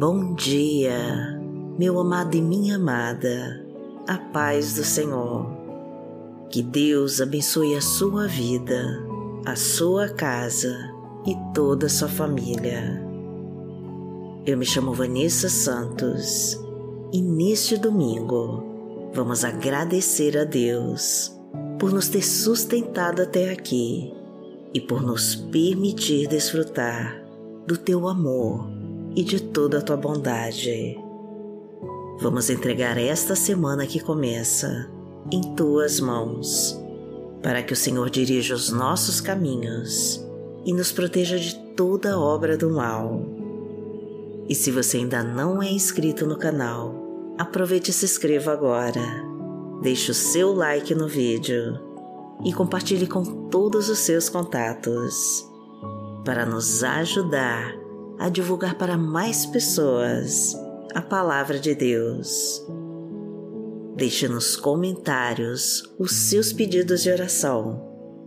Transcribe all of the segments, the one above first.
Bom dia, meu amado e minha amada, a paz do Senhor. Que Deus abençoe a sua vida, a sua casa e toda a sua família. Eu me chamo Vanessa Santos e neste domingo vamos agradecer a Deus por nos ter sustentado até aqui e por nos permitir desfrutar do teu amor e de toda a tua bondade. Vamos entregar esta semana que começa em tuas mãos, para que o Senhor dirija os nossos caminhos e nos proteja de toda obra do mal. E se você ainda não é inscrito no canal, aproveite e se inscreva agora. Deixe o seu like no vídeo e compartilhe com todos os seus contatos para nos ajudar a divulgar para mais pessoas a palavra de Deus. Deixe nos comentários os seus pedidos de oração,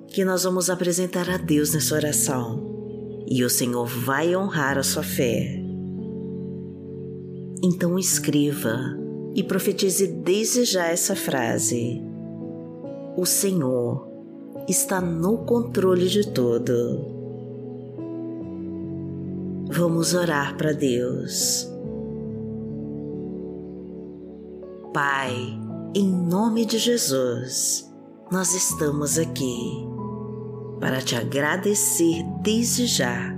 que nós vamos apresentar a Deus nessa oração e o Senhor vai honrar a sua fé. Então escreva e profetize desde já essa frase: O Senhor está no controle de tudo Vamos orar para Deus. Pai, em nome de Jesus, nós estamos aqui para te agradecer desde já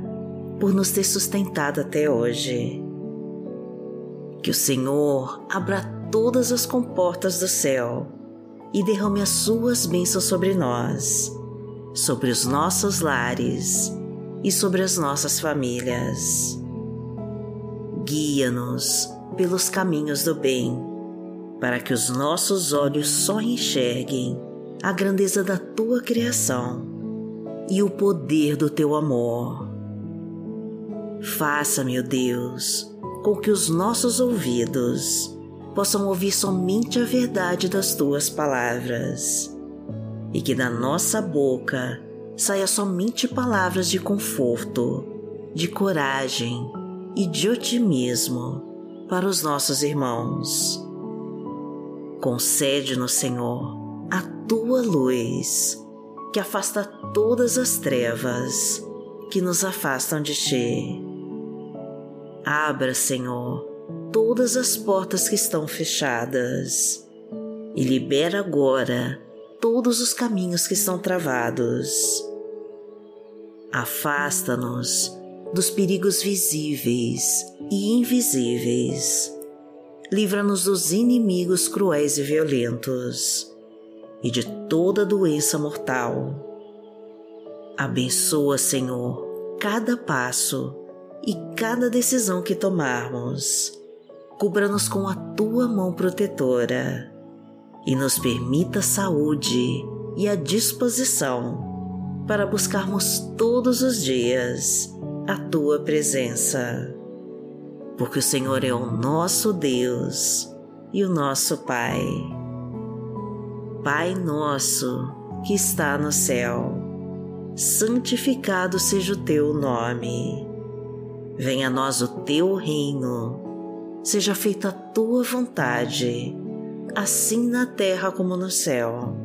por nos ter sustentado até hoje. Que o Senhor abra todas as comportas do céu e derrame as suas bênçãos sobre nós, sobre os nossos lares e sobre as nossas famílias. Guia-nos pelos caminhos do bem, para que os nossos olhos só enxerguem a grandeza da tua criação e o poder do teu amor. Faça, meu Deus, com que os nossos ouvidos possam ouvir somente a verdade das tuas palavras e que da nossa boca saia somente palavras de conforto, de coragem e de otimismo para os nossos irmãos. Concede-nos, Senhor, a tua luz, que afasta todas as trevas que nos afastam de ti. Abra, Senhor, todas as portas que estão fechadas e libera agora todos os caminhos que estão travados. Afasta-nos dos perigos visíveis e invisíveis. Livra-nos dos inimigos cruéis e violentos e de toda doença mortal. Abençoa, Senhor, cada passo e cada decisão que tomarmos. Cubra-nos com a tua mão protetora e nos permita saúde e a disposição para buscarmos todos os dias a tua presença. Porque o Senhor é o nosso Deus e o nosso Pai. Pai nosso que está no céu, santificado seja o teu nome. Venha a nós o teu reino, seja feita a tua vontade assim na terra como no céu.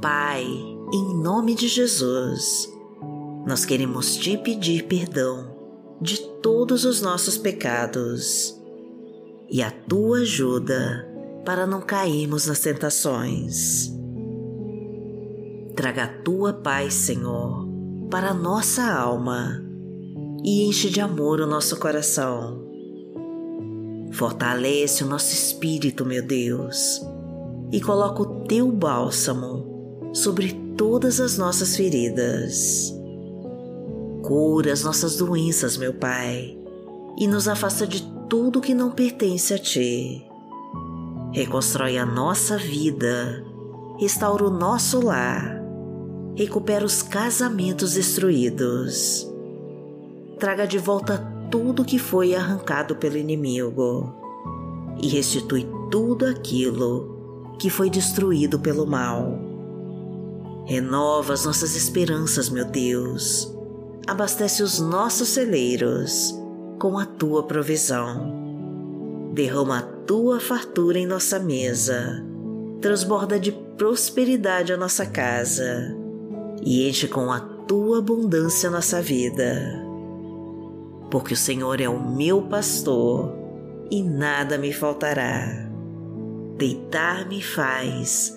Pai, em nome de Jesus, nós queremos te pedir perdão de todos os nossos pecados e a tua ajuda para não cairmos nas tentações. Traga a tua paz, Senhor, para a nossa alma e enche de amor o nosso coração. Fortalece o nosso espírito, meu Deus, e coloca o teu bálsamo sobre todas as nossas feridas. Cura as nossas doenças, meu Pai, e nos afasta de tudo que não pertence a Ti. Reconstrói a nossa vida, restaura o nosso lar, recupera os casamentos destruídos, traga de volta tudo que foi arrancado pelo inimigo e restitui tudo aquilo que foi destruído pelo mal. Renova as nossas esperanças, meu Deus. Abastece os nossos celeiros com a tua provisão. Derrama a tua fartura em nossa mesa, transborda de prosperidade a nossa casa e enche com a tua abundância a nossa vida. Porque o Senhor é o meu pastor e nada me faltará. Deitar-me faz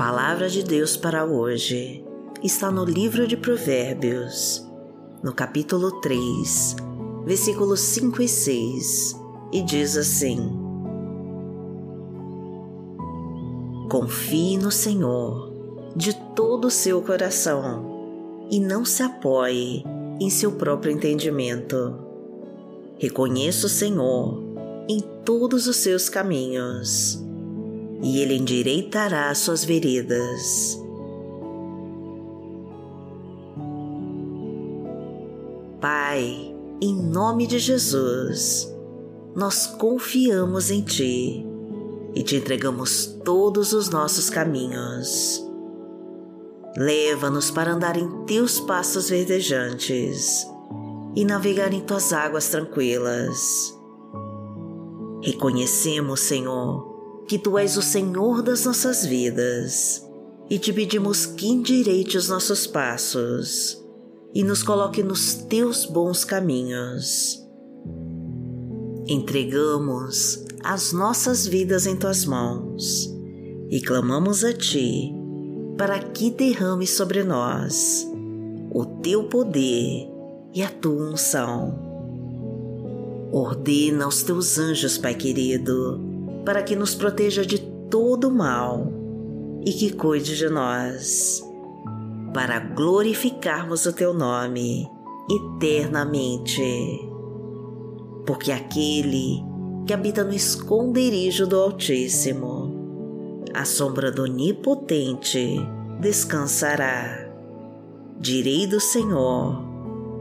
Palavra de Deus para hoje está no livro de Provérbios, no capítulo 3, versículos 5 e 6, e diz assim: Confie no Senhor de todo o seu coração e não se apoie em seu próprio entendimento. Reconheça o Senhor em todos os seus caminhos e Ele endireitará suas veredas. Pai, em nome de Jesus, nós confiamos em Ti e te entregamos todos os nossos caminhos. Leva-nos para andar em Teus passos verdejantes e navegar em Tuas águas tranquilas. Reconhecemos, Senhor, que Tu és o Senhor das nossas vidas e te pedimos que endireite os nossos passos e nos coloque nos teus bons caminhos. Entregamos as nossas vidas em tuas mãos e clamamos a ti para que derrame sobre nós o teu poder e a tua unção. Ordena aos teus anjos, Pai querido, para que nos proteja de todo mal e que cuide de nós para glorificarmos o teu nome eternamente. Porque aquele que habita no esconderijo do Altíssimo, a sombra do Onipotente descansará. Direi do Senhor,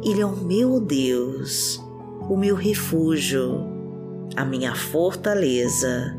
Ele é o meu Deus, o meu refúgio, a minha fortaleza,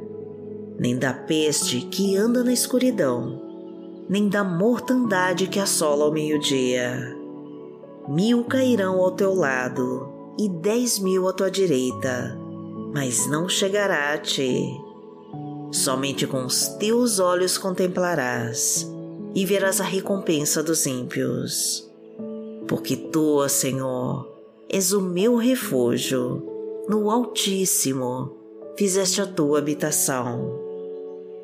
nem da peste que anda na escuridão nem da mortandade que assola ao meio-dia. Mil cairão ao teu lado e dez mil à tua direita, mas não chegará a ti. Somente com os teus olhos contemplarás e verás a recompensa dos ímpios. Porque tu, Senhor, és o meu refúgio, no Altíssimo fizeste a tua habitação.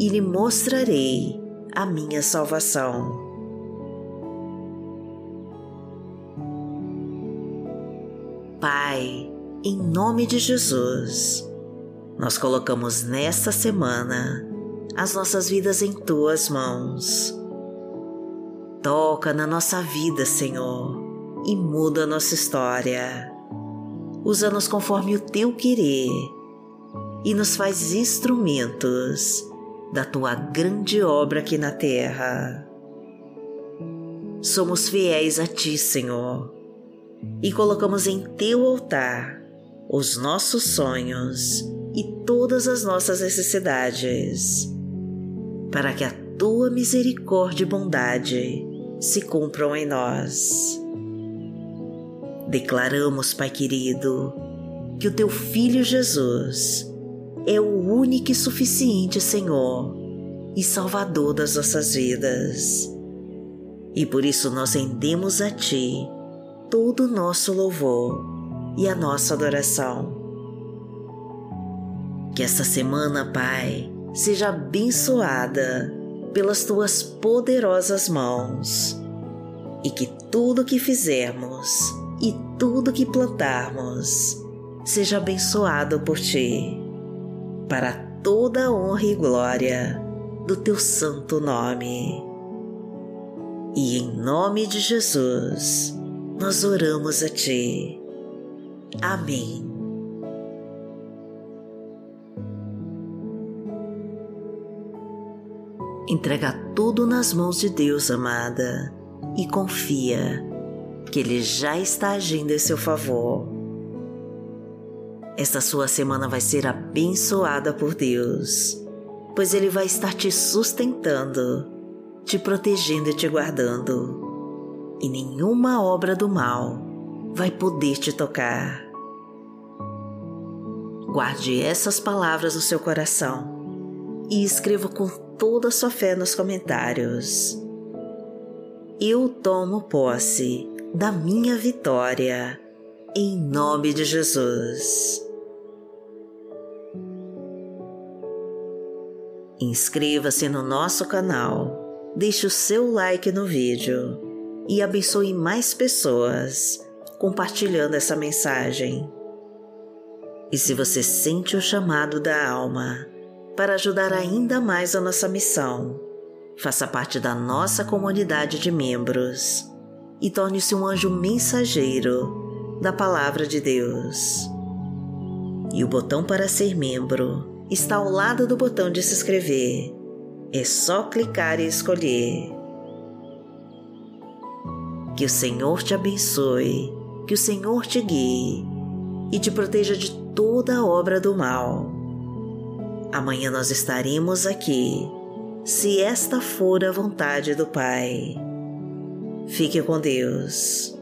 e lhe mostrarei a minha salvação. Pai, em nome de Jesus, nós colocamos nesta semana as nossas vidas em tuas mãos Toca na nossa vida, Senhor, e muda a nossa história. Usa-nos conforme o teu querer e nos faz instrumentos da tua grande obra aqui na terra. Somos fiéis a ti, Senhor, e colocamos em teu altar os nossos sonhos e todas as nossas necessidades, para que a tua misericórdia e bondade se cumpram em nós. Declaramos, Pai querido, que o teu Filho Jesus é o único e suficiente Senhor e Salvador das nossas vidas. E por isso nós rendemos a Ti todo o nosso louvor e a nossa adoração. Que esta semana, Pai, seja abençoada pelas tuas poderosas mãos, e que tudo que fizermos e tudo que plantarmos seja abençoado por ti, para toda a honra e glória do teu santo nome. E em nome de Jesus, nós oramos a ti. Amém. Entrega tudo nas mãos de Deus, amada, e confia que Ele já está agindo em seu favor. Esta sua semana vai ser abençoada por Deus, pois Ele vai estar te sustentando, te protegendo e te guardando, e nenhuma obra do mal vai poder te tocar. Guarde essas palavras no seu coração e escreva com toda a sua fé nos comentários. Eu tomo posse da minha vitória, em nome de Jesus. Inscreva-se no nosso canal, deixe o seu like no vídeo e abençoe mais pessoas compartilhando essa mensagem. E se você sente o chamado da alma, para ajudar ainda mais a nossa missão. Faça parte da nossa comunidade de membros e torne-se um anjo mensageiro da Palavra de Deus. E o botão para ser membro está ao lado do botão de se inscrever. É só clicar e escolher. Que o Senhor te abençoe, que o Senhor te guie e te proteja de toda obra do mal Amanhã nós estaremos aqui, se esta for a vontade do Pai. Fique com Deus.